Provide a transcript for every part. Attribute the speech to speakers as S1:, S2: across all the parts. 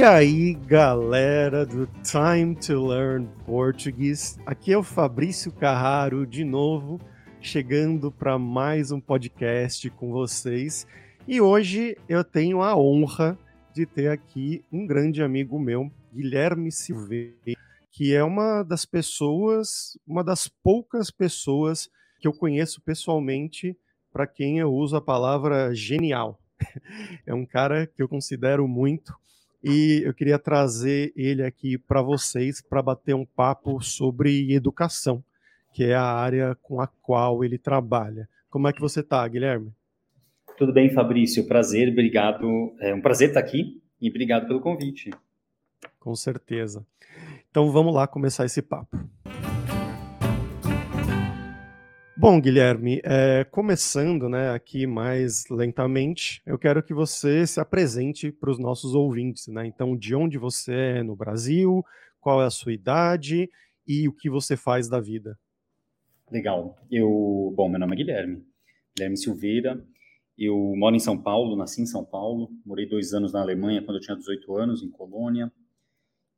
S1: E aí, galera do Time to Learn Português, aqui é o Fabrício Carraro de novo, chegando para mais um podcast com vocês. E hoje eu tenho a honra de ter aqui um grande amigo meu, Guilherme Silveira, que é uma das pessoas, uma das poucas pessoas que eu conheço pessoalmente para quem eu uso a palavra genial. É um cara que eu considero muito e eu queria trazer ele aqui para vocês para bater um papo sobre educação, que é a área com a qual ele trabalha. Como é que você está, Guilherme?
S2: Tudo bem, Fabrício. Prazer, obrigado. É um prazer estar aqui e obrigado pelo convite.
S1: Com certeza. Então vamos lá começar esse papo. Bom, Guilherme, é, começando né, aqui mais lentamente, eu quero que você se apresente para os nossos ouvintes. Né? Então, de onde você é no Brasil, qual é a sua idade e o que você faz da vida.
S2: Legal. Eu, bom, meu nome é Guilherme, Guilherme Silveira. Eu moro em São Paulo, nasci em São Paulo, morei dois anos na Alemanha quando eu tinha 18 anos, em Colônia.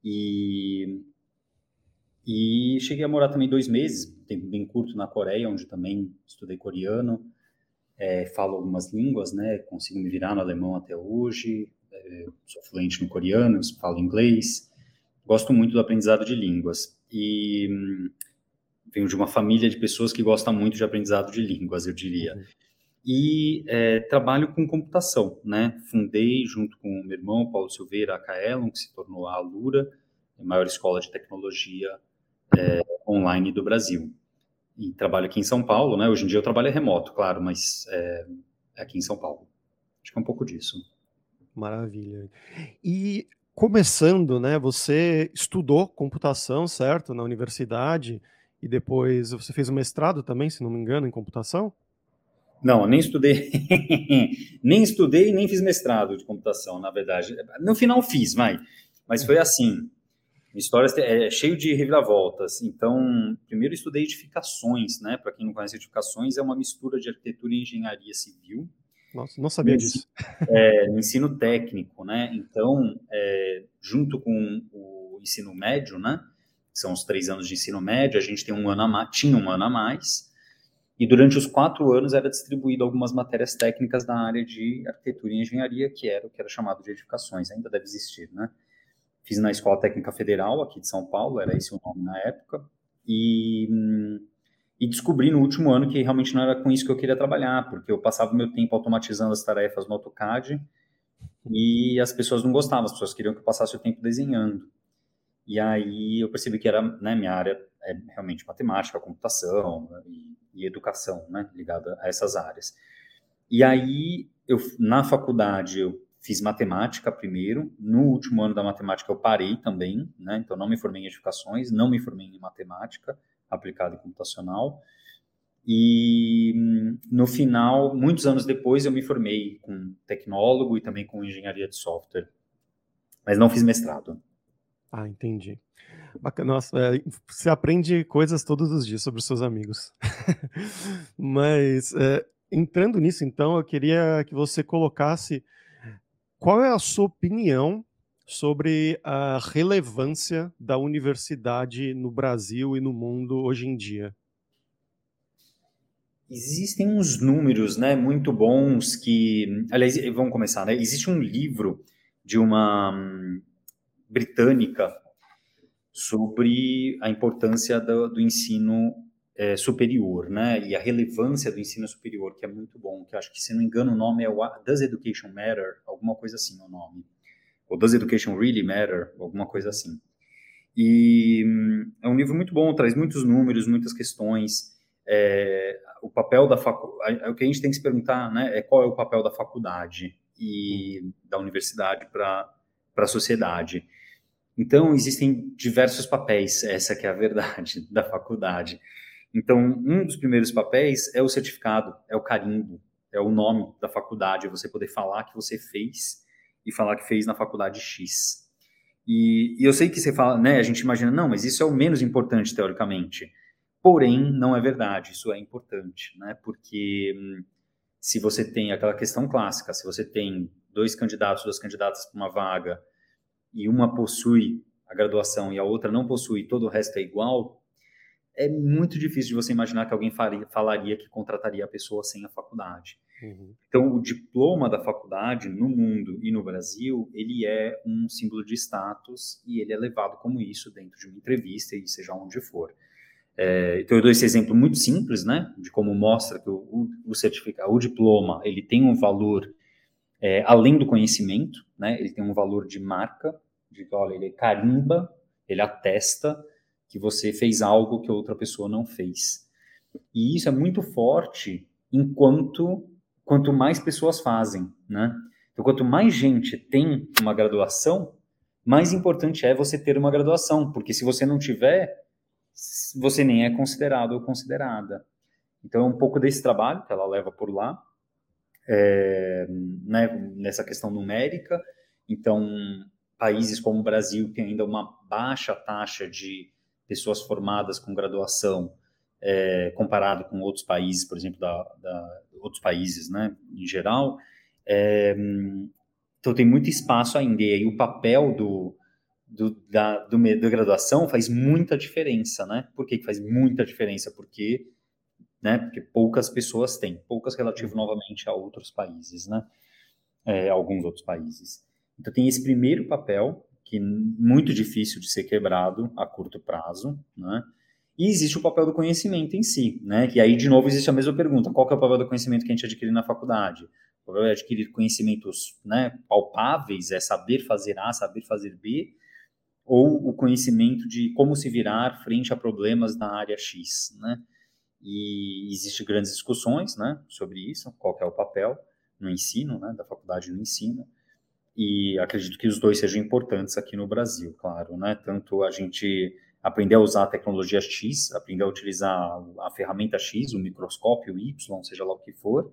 S2: E e cheguei a morar também dois meses, tempo bem curto, na Coreia, onde também estudei coreano, é, falo algumas línguas, né? Consigo me virar no alemão até hoje, é, sou fluente no coreano, falo inglês, gosto muito do aprendizado de línguas. E hum, venho de uma família de pessoas que gostam muito de aprendizado de línguas, eu diria. Uhum. E é, trabalho com computação, né? Fundei, junto com o meu irmão, Paulo Silveira, a Kaelon, que se tornou a Alura, a maior escola de tecnologia é, online do Brasil. E trabalho aqui em São Paulo, né? Hoje em dia eu trabalho remoto, claro, mas é, aqui em São Paulo. Acho que é um pouco disso.
S1: Maravilha. E começando, né? Você estudou computação, certo, na universidade e depois você fez um mestrado também, se não me engano, em computação?
S2: Não, nem estudei, nem estudei, nem fiz mestrado de computação, na verdade. No final fiz, vai. Mas foi assim. História é cheio de reviravoltas. Então, primeiro estudei edificações, né? Para quem não conhece edificações, é uma mistura de arquitetura e engenharia civil.
S1: Nossa, não sabia disso.
S2: É, no ensino técnico, né? Então, é, junto com o ensino médio, né? São os três anos de ensino médio, a gente tem um ano a mais, tinha um ano a mais. E durante os quatro anos era distribuído algumas matérias técnicas da área de arquitetura e engenharia, que era o que era chamado de edificações, ainda deve existir, né? Fiz na Escola Técnica Federal, aqui de São Paulo, era esse o nome na época. E, e descobri no último ano que realmente não era com isso que eu queria trabalhar, porque eu passava o meu tempo automatizando as tarefas no AutoCAD e as pessoas não gostavam, as pessoas queriam que eu passasse o tempo desenhando. E aí eu percebi que era, né, minha área é realmente matemática, computação e, e educação, né, ligada a essas áreas. E aí eu na faculdade eu fiz matemática primeiro, no último ano da matemática eu parei também, né? Então não me formei em edificações, não me formei em matemática aplicada e computacional. E no final, muitos anos depois, eu me formei com tecnólogo e também com engenharia de software, mas não fiz mestrado.
S1: Ah, entendi. Bacana. Nossa, é, você aprende coisas todos os dias sobre os seus amigos. mas é, entrando nisso, então, eu queria que você colocasse qual é a sua opinião sobre a relevância da universidade no Brasil e no mundo hoje em dia?
S2: Existem uns números, né, muito bons que, aliás, vamos começar, né? Existe um livro de uma um, britânica sobre a importância do, do ensino é, superior, né? E a relevância do ensino superior, que é muito bom. Que acho que, se não me engano, o nome é Does Education Matter? Alguma coisa assim, o nome. Ou Does Education Really Matter? Alguma coisa assim. E hum, é um livro muito bom, traz muitos números, muitas questões. É, o papel da faculdade, o que a gente tem que se perguntar, né, é qual é o papel da faculdade e da universidade para a sociedade. Então, existem diversos papéis, essa que é a verdade da faculdade. Então, um dos primeiros papéis é o certificado, é o carimbo, é o nome da faculdade, é você poder falar que você fez e falar que fez na faculdade X. E, e eu sei que você fala, né, a gente imagina, não, mas isso é o menos importante teoricamente. Porém, não é verdade, isso é importante, né, porque hum, se você tem aquela questão clássica, se você tem dois candidatos, duas candidatas para uma vaga, e uma possui a graduação e a outra não possui, todo o resto é igual, é muito difícil de você imaginar que alguém faria, falaria que contrataria a pessoa sem a faculdade. Uhum. Então, o diploma da faculdade no mundo e no Brasil, ele é um símbolo de status e ele é levado como isso dentro de uma entrevista e seja onde for. É, então, eu dou esse exemplo muito simples, né, de como mostra que o, o certificado, o diploma, ele tem um valor é, além do conhecimento, né, ele tem um valor de marca, de olha, ele carimba, ele atesta que você fez algo que outra pessoa não fez. E isso é muito forte enquanto quanto mais pessoas fazem, né? Então, quanto mais gente tem uma graduação, mais importante é você ter uma graduação, porque se você não tiver, você nem é considerado ou considerada. Então, é um pouco desse trabalho que ela leva por lá, é, né, nessa questão numérica. Então, países como o Brasil, que ainda uma baixa taxa de pessoas formadas com graduação é, comparado com outros países, por exemplo, da, da, outros países, né, em geral. É, então tem muito espaço ainda e aí o papel do, do, da, do, da graduação faz muita diferença, né? Por que, que faz muita diferença? Porque, né, porque poucas pessoas têm, poucas relativo novamente a outros países, né? É, alguns outros países. Então tem esse primeiro papel que muito difícil de ser quebrado a curto prazo, né? E existe o papel do conhecimento em si, né? Que aí, de novo, existe a mesma pergunta: qual é o papel do conhecimento que a gente adquire na faculdade? O papel é adquirir conhecimentos né, palpáveis, é saber fazer A, saber fazer B, ou o conhecimento de como se virar frente a problemas na área X, né? E existem grandes discussões, né, sobre isso, qual é o papel no ensino, né, da faculdade no ensino e acredito que os dois sejam importantes aqui no Brasil, claro, né? Tanto a gente aprender a usar a tecnologia X, aprender a utilizar a ferramenta X, o microscópio Y, seja lá o que for,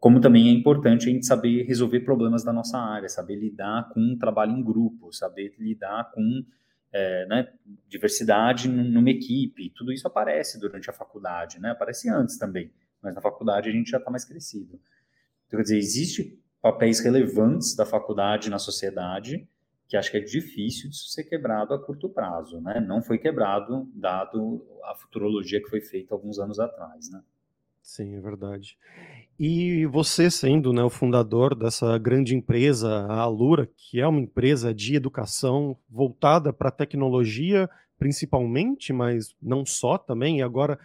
S2: como também é importante a gente saber resolver problemas da nossa área, saber lidar com um trabalho em grupo, saber lidar com é, né, diversidade numa equipe, tudo isso aparece durante a faculdade, né? Aparece antes também, mas na faculdade a gente já está mais crescido. Então, quer dizer, existe papéis relevantes da faculdade na sociedade, que acho que é difícil de ser quebrado a curto prazo, né? Não foi quebrado, dado a futurologia que foi feita alguns anos atrás, né?
S1: Sim, é verdade. E você sendo né, o fundador dessa grande empresa, a Alura, que é uma empresa de educação voltada para a tecnologia, principalmente, mas não só também, e agora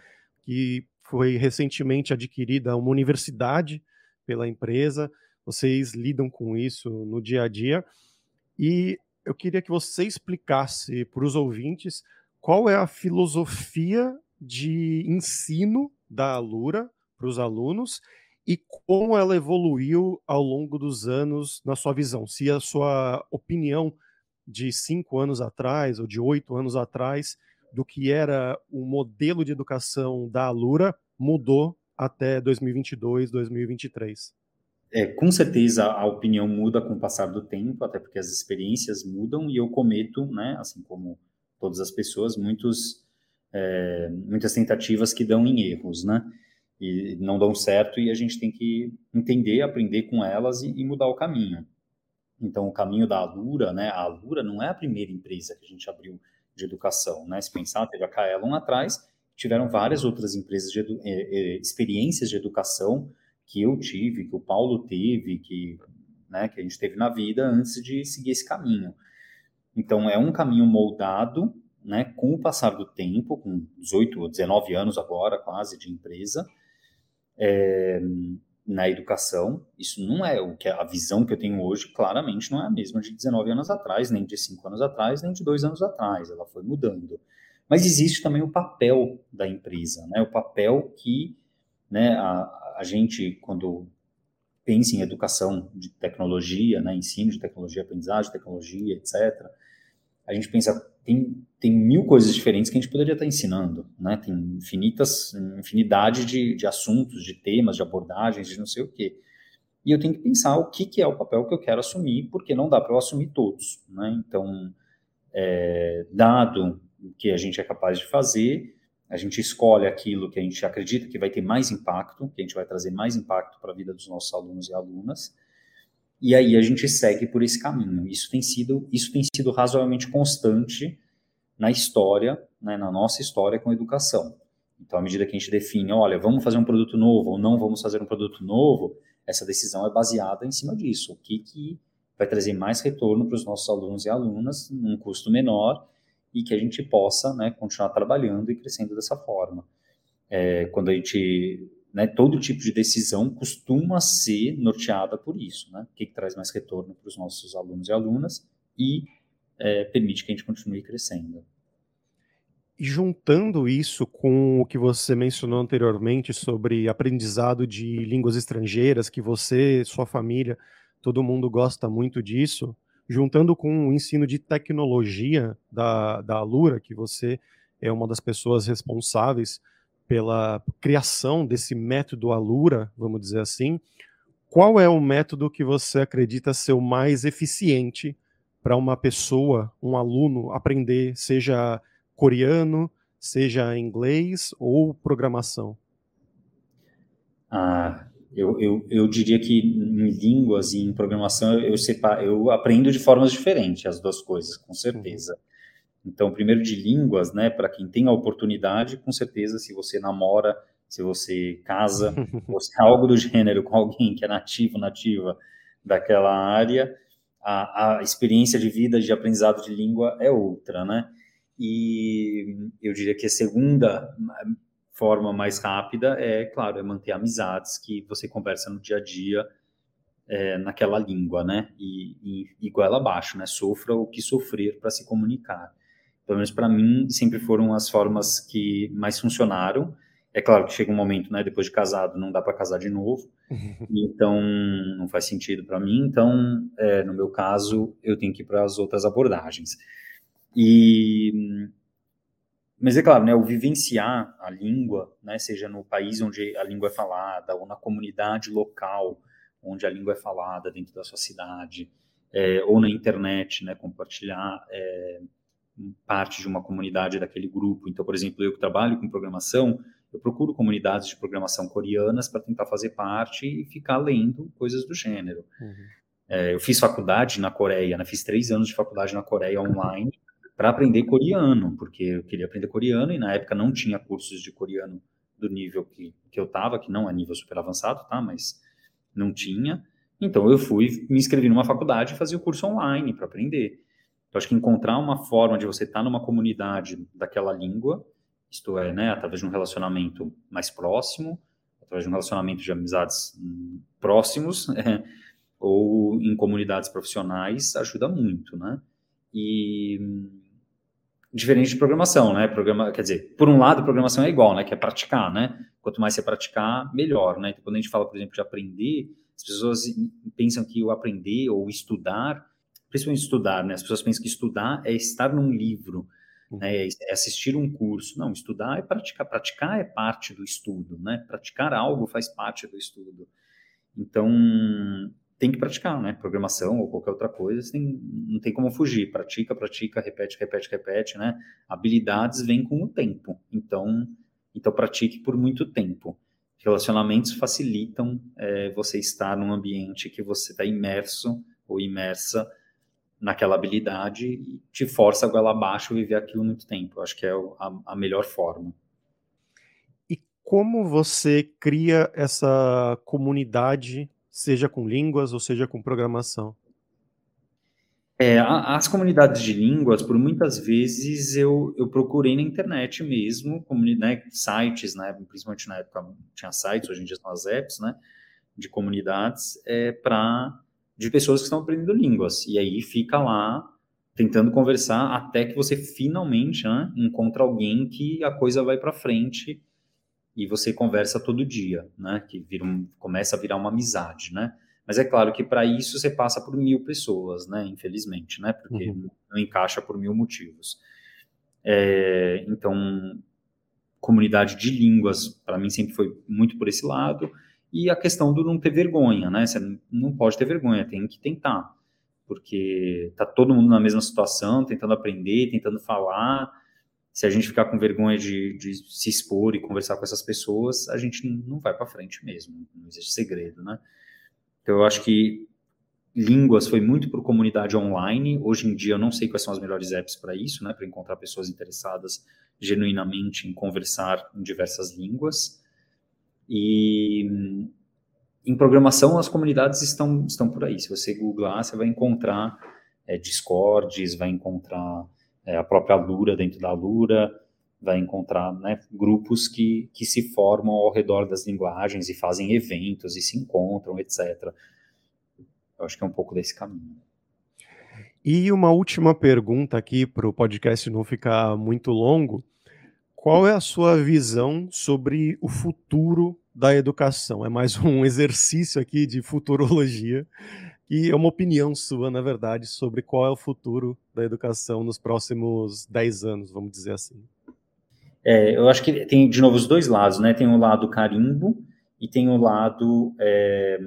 S1: que foi recentemente adquirida uma universidade pela empresa, vocês lidam com isso no dia a dia. E eu queria que você explicasse para os ouvintes qual é a filosofia de ensino da Alura para os alunos e como ela evoluiu ao longo dos anos na sua visão. Se a sua opinião de cinco anos atrás ou de oito anos atrás do que era o modelo de educação da Alura mudou até 2022, 2023.
S2: É, com certeza a opinião muda com o passar do tempo, até porque as experiências mudam e eu cometo, né, assim como todas as pessoas, muitos, é, muitas tentativas que dão em erros, né, e não dão certo e a gente tem que entender, aprender com elas e, e mudar o caminho. Então, o caminho da Alura, né, a Alura não é a primeira empresa que a gente abriu de educação, né, se pensar, teve a Kaelon atrás, tiveram várias outras empresas de é, é, experiências de educação que eu tive, que o Paulo teve, que, né, que a gente teve na vida antes de seguir esse caminho. Então, é um caminho moldado né, com o passar do tempo, com 18 ou 19 anos agora, quase, de empresa, é, na educação. Isso não é o que a visão que eu tenho hoje, claramente, não é a mesma de 19 anos atrás, nem de 5 anos atrás, nem de 2 anos atrás. Ela foi mudando. Mas existe também o papel da empresa, né, o papel que né, a, a gente, quando pensa em educação de tecnologia, né, ensino de tecnologia, aprendizagem de tecnologia, etc., a gente pensa, tem, tem mil coisas diferentes que a gente poderia estar ensinando, né? Tem infinitas, infinidade de, de assuntos, de temas, de abordagens, de não sei o quê. E eu tenho que pensar o que, que é o papel que eu quero assumir, porque não dá para eu assumir todos, né? Então, é, dado o que a gente é capaz de fazer, a gente escolhe aquilo que a gente acredita que vai ter mais impacto, que a gente vai trazer mais impacto para a vida dos nossos alunos e alunas. e aí a gente segue por esse caminho. Isso tem sido, isso tem sido razoavelmente constante na história, né, na nossa história com a educação. Então, à medida que a gente define, olha, vamos fazer um produto novo ou não vamos fazer um produto novo, essa decisão é baseada em cima disso. O que, que vai trazer mais retorno para os nossos alunos e alunas num custo menor e que a gente possa né, continuar trabalhando e crescendo dessa forma. É, quando a gente né, todo tipo de decisão costuma ser norteada por isso, né? O que, que traz mais retorno para os nossos alunos e alunas e é, permite que a gente continue crescendo.
S1: E juntando isso com o que você mencionou anteriormente sobre aprendizado de línguas estrangeiras, que você, sua família, todo mundo gosta muito disso, juntando com o ensino de tecnologia da, da Alura, que você é uma das pessoas responsáveis pela criação desse método Alura, vamos dizer assim, qual é o método que você acredita ser o mais eficiente para uma pessoa, um aluno, aprender, seja coreano, seja inglês ou programação?
S2: Ah, eu, eu, eu diria que em línguas e em programação eu, separo, eu aprendo de formas diferentes as duas coisas, com certeza. Uhum. Então, primeiro de línguas, né, para quem tem a oportunidade, com certeza, se você namora, se você casa, ou se é algo do gênero com alguém que é nativo, nativa daquela área, a, a experiência de vida, de aprendizado de língua é outra, né? E eu diria que a segunda forma mais rápida é, claro, é manter amizades que você conversa no dia a dia é, naquela língua, né? E, e igual abaixo, né? Sofra o que sofrer para se comunicar pelo menos para mim, sempre foram as formas que mais funcionaram. É claro que chega um momento, né, depois de casado, não dá para casar de novo, então não faz sentido para mim. Então, é, no meu caso, eu tenho que ir para as outras abordagens. E, mas é claro, né, o vivenciar a língua, né, seja no país onde a língua é falada ou na comunidade local onde a língua é falada dentro da sua cidade, é, ou na internet, né, compartilhar é, parte de uma comunidade daquele grupo. Então, por exemplo, eu que trabalho com programação, eu procuro comunidades de programação coreanas para tentar fazer parte e ficar lendo coisas do gênero. Uhum. É, eu fiz faculdade na Coreia, né? fiz três anos de faculdade na Coreia online para aprender coreano, porque eu queria aprender coreano e na época não tinha cursos de coreano do nível que, que eu estava, que não é nível super avançado, tá? Mas não tinha. Então eu fui, me inscrevi numa faculdade e fazia o curso online para aprender. Então, acho que encontrar uma forma de você estar tá numa comunidade daquela língua, isto é, né, através de um relacionamento mais próximo, através de um relacionamento de amizades hum, próximos, é, ou em comunidades profissionais, ajuda muito, né? E diferente de programação, né? Programa, quer dizer, por um lado, programação é igual, né? Que é praticar, né? Quanto mais você praticar, melhor, né? Então, quando a gente fala, por exemplo, de aprender, as pessoas pensam que o aprender ou estudar principalmente estudar, né? As pessoas pensam que estudar é estar num livro, uhum. né? É assistir um curso. Não, estudar é praticar. Praticar é parte do estudo, né? Praticar algo faz parte do estudo. Então, tem que praticar, né? Programação ou qualquer outra coisa, tem, não tem como fugir. Pratica, pratica, repete, repete, repete, né? Habilidades vêm com o tempo. Então, então pratique por muito tempo. Relacionamentos facilitam é, você estar num ambiente que você está imerso ou imersa naquela habilidade e te força a goela abaixo viver aquilo muito tempo. Eu acho que é a, a melhor forma.
S1: E como você cria essa comunidade, seja com línguas ou seja com programação?
S2: É, as comunidades de línguas, por muitas vezes eu, eu procurei na internet mesmo, né, sites, né, principalmente na época tinha sites, hoje em dia são as apps, né, de comunidades, é, para de pessoas que estão aprendendo línguas. E aí fica lá tentando conversar até que você finalmente né, encontra alguém que a coisa vai para frente e você conversa todo dia, né? Que vira um, começa a virar uma amizade, né? Mas é claro que para isso você passa por mil pessoas, né? Infelizmente, né? Porque uhum. não encaixa por mil motivos. É, então, comunidade de línguas, para mim sempre foi muito por esse lado e a questão do não ter vergonha, né? Você não pode ter vergonha, tem que tentar, porque tá todo mundo na mesma situação, tentando aprender, tentando falar. Se a gente ficar com vergonha de, de se expor e conversar com essas pessoas, a gente não vai para frente mesmo, não existe segredo, né? Então eu acho que línguas foi muito para comunidade online. Hoje em dia eu não sei quais são as melhores apps para isso, né, para encontrar pessoas interessadas genuinamente em conversar em diversas línguas. E em programação as comunidades estão estão por aí. Se você googlar, você vai encontrar é, Discords, vai encontrar é, a própria Lura dentro da Lura, vai encontrar né, grupos que, que se formam ao redor das linguagens e fazem eventos e se encontram, etc. Eu acho que é um pouco desse caminho.
S1: E uma última pergunta aqui para o podcast não ficar muito longo. Qual é a sua visão sobre o futuro da educação? É mais um exercício aqui de futurologia e é uma opinião sua, na verdade, sobre qual é o futuro da educação nos próximos 10 anos, vamos dizer assim.
S2: É, eu acho que tem, de novo, os dois lados, né? Tem o lado carimbo e tem o lado é,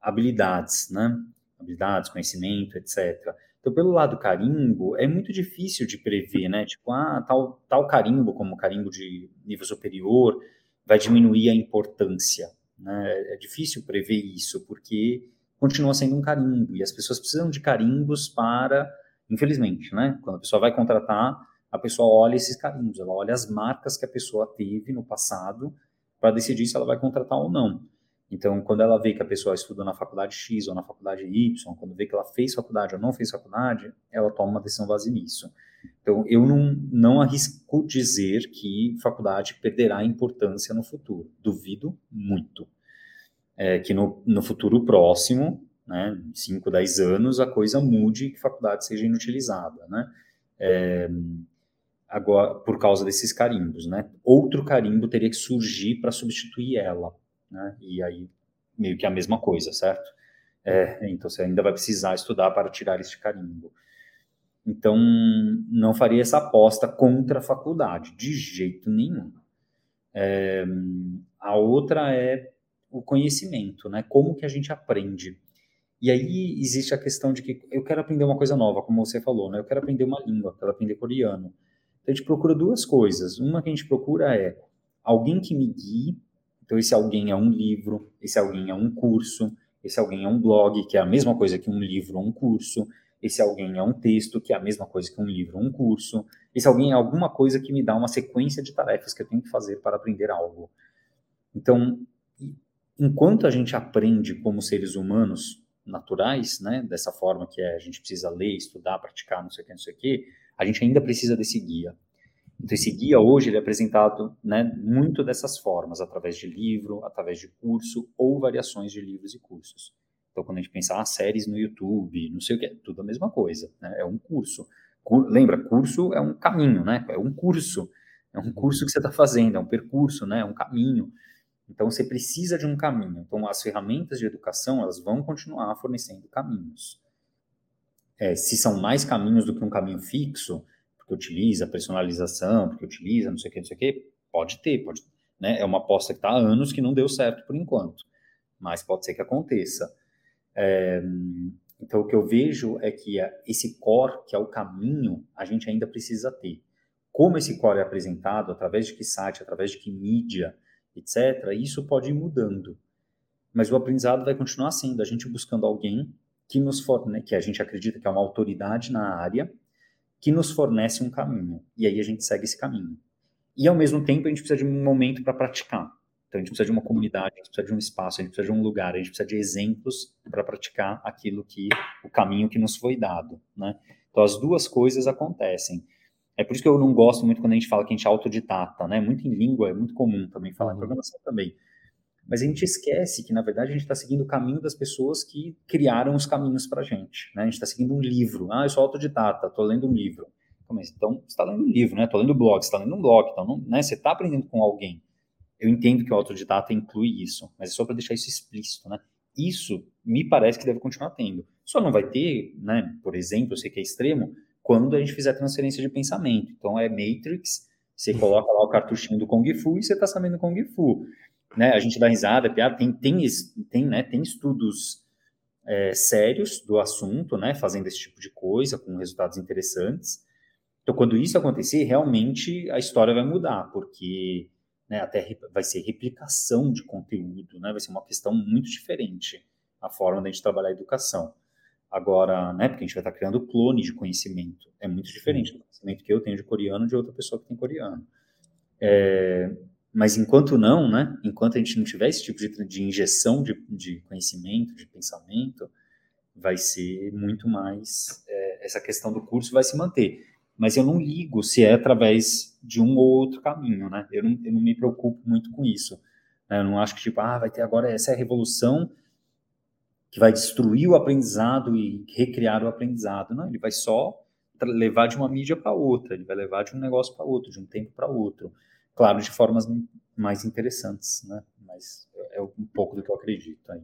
S2: habilidades, né? Habilidades, conhecimento, etc. Então, pelo lado carimbo, é muito difícil de prever, né? Tipo, ah, tal, tal carimbo, como carimbo de nível superior, vai diminuir a importância, né? É difícil prever isso, porque continua sendo um carimbo, e as pessoas precisam de carimbos para, infelizmente, né? Quando a pessoa vai contratar, a pessoa olha esses carimbos, ela olha as marcas que a pessoa teve no passado para decidir se ela vai contratar ou não. Então, quando ela vê que a pessoa estudou na faculdade X ou na faculdade Y, quando vê que ela fez faculdade ou não fez faculdade, ela toma uma decisão base nisso. Então, eu não, não arrisco dizer que faculdade perderá importância no futuro. Duvido muito. É, que no, no futuro próximo, né, 5, 10 anos, a coisa mude e que faculdade seja inutilizada, né? É, agora, por causa desses carimbos, né? Outro carimbo teria que surgir para substituir ela né? E aí meio que a mesma coisa, certo? É, então você ainda vai precisar estudar para tirar este carimbo. Então não faria essa aposta contra a faculdade de jeito nenhum. É, a outra é o conhecimento, né? Como que a gente aprende? E aí existe a questão de que eu quero aprender uma coisa nova, como você falou, né? Eu quero aprender uma língua, quero aprender coreano. Então a gente procura duas coisas. Uma que a gente procura é alguém que me guie então, esse alguém é um livro, esse alguém é um curso, esse alguém é um blog, que é a mesma coisa que um livro ou um curso, esse alguém é um texto, que é a mesma coisa que um livro ou um curso, esse alguém é alguma coisa que me dá uma sequência de tarefas que eu tenho que fazer para aprender algo. Então, enquanto a gente aprende como seres humanos naturais, né, dessa forma que é, a gente precisa ler, estudar, praticar, não sei o que, não sei o que, a gente ainda precisa desse guia. Então, esse guia hoje ele é apresentado né, muito dessas formas, através de livro, através de curso ou variações de livros e cursos. Então, quando a gente pensa, ah, séries no YouTube, não sei o que, tudo a mesma coisa, né? é um curso. Cur lembra, curso é um caminho, né? é um curso, é um curso que você está fazendo, é um percurso, né? é um caminho. Então, você precisa de um caminho. Então, as ferramentas de educação, elas vão continuar fornecendo caminhos. É, se são mais caminhos do que um caminho fixo, porque utiliza personalização, porque utiliza não sei o que, não sei o que, pode ter, pode, né? É uma aposta que está há anos que não deu certo por enquanto, mas pode ser que aconteça. É, então, o que eu vejo é que esse core, que é o caminho, a gente ainda precisa ter. Como esse core é apresentado, através de que site, através de que mídia, etc., isso pode ir mudando. Mas o aprendizado vai continuar sendo a gente buscando alguém que nos forne, que a gente acredita que é uma autoridade na área, que nos fornece um caminho. E aí a gente segue esse caminho. E ao mesmo tempo a gente precisa de um momento para praticar. Então a gente precisa de uma comunidade, a gente precisa de um espaço, a gente precisa de um lugar, a gente precisa de exemplos para praticar aquilo que o caminho que nos foi dado, né? Então as duas coisas acontecem. É por isso que eu não gosto muito quando a gente fala que a gente é autodidata, né? Muito em língua é muito comum também falar, uhum. em programação também. Mas a gente esquece que, na verdade, a gente está seguindo o caminho das pessoas que criaram os caminhos para a gente. Né? A gente está seguindo um livro. Ah, eu sou autodidata, estou lendo um livro. Então, você está lendo um livro, né? Estou lendo blog, você está lendo um blog. Então, não, né? você está aprendendo com alguém. Eu entendo que o autodidata inclui isso, mas é só para deixar isso explícito, né? Isso me parece que deve continuar tendo. Só não vai ter, né? Por exemplo, eu sei que é extremo, quando a gente fizer transferência de pensamento. Então, é Matrix, você coloca lá o cartuchinho do Kung Fu e você está sabendo Kung Fu né, a gente dá risada, piada, tem, tem, tem, né, tem estudos é, sérios do assunto, né, fazendo esse tipo de coisa, com resultados interessantes. Então, quando isso acontecer, realmente a história vai mudar, porque né, até vai ser replicação de conteúdo, né, vai ser uma questão muito diferente. a forma da gente trabalhar a educação. Agora, né, porque a gente vai estar criando clone de conhecimento. É muito diferente do conhecimento que eu tenho de coreano de outra pessoa que tem coreano. É, mas enquanto não, né, enquanto a gente não tiver esse tipo de, de injeção de, de, conhecimento, de pensamento, vai ser muito mais, é, essa questão do curso vai se manter. Mas eu não ligo se é através de um ou outro caminho, né? Eu não, eu não me preocupo muito com isso. Né? Eu não acho que, tipo, ah, vai ter agora essa é a revolução que vai destruir o aprendizado e recriar o aprendizado. Não, ele vai só levar de uma mídia para outra, ele vai levar de um negócio para outro, de um tempo para outro. Claro, de formas mais interessantes, né? Mas é um pouco do que eu acredito aí.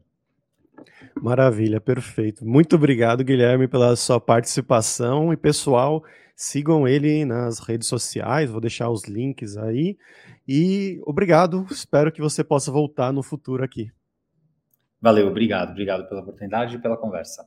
S1: Maravilha, perfeito. Muito obrigado, Guilherme, pela sua participação. E pessoal, sigam ele nas redes sociais, vou deixar os links aí. E obrigado, espero que você possa voltar no futuro aqui.
S2: Valeu, obrigado, obrigado pela oportunidade e pela conversa.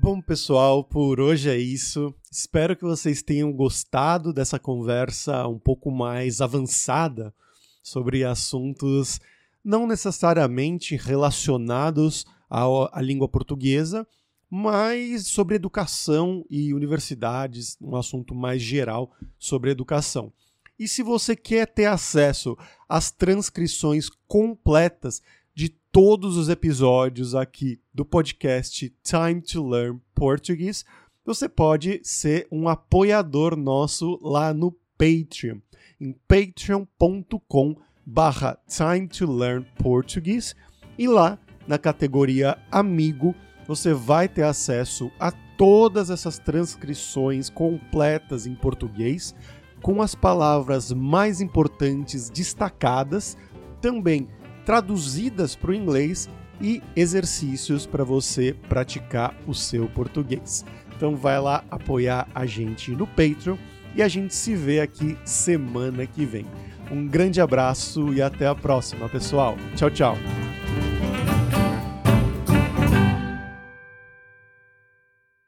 S1: Bom, pessoal, por hoje é isso. Espero que vocês tenham gostado dessa conversa um pouco mais avançada sobre assuntos não necessariamente relacionados à, língua portuguesa, mas sobre educação e universidades, um assunto mais geral sobre educação. E se você quer ter acesso às transcrições completas de todos os episódios aqui do podcast Time to Learn Portuguese, você pode ser um apoiador nosso lá no Patreon, em patreon.com barra Time to Learn Portuguese. E lá na categoria Amigo você vai ter acesso a todas essas transcrições completas em português com as palavras mais importantes destacadas, também traduzidas para o inglês e exercícios para você praticar o seu português. Então vai lá apoiar a gente no Patreon e a gente se vê aqui semana que vem. Um grande abraço e até a próxima, pessoal. Tchau, tchau.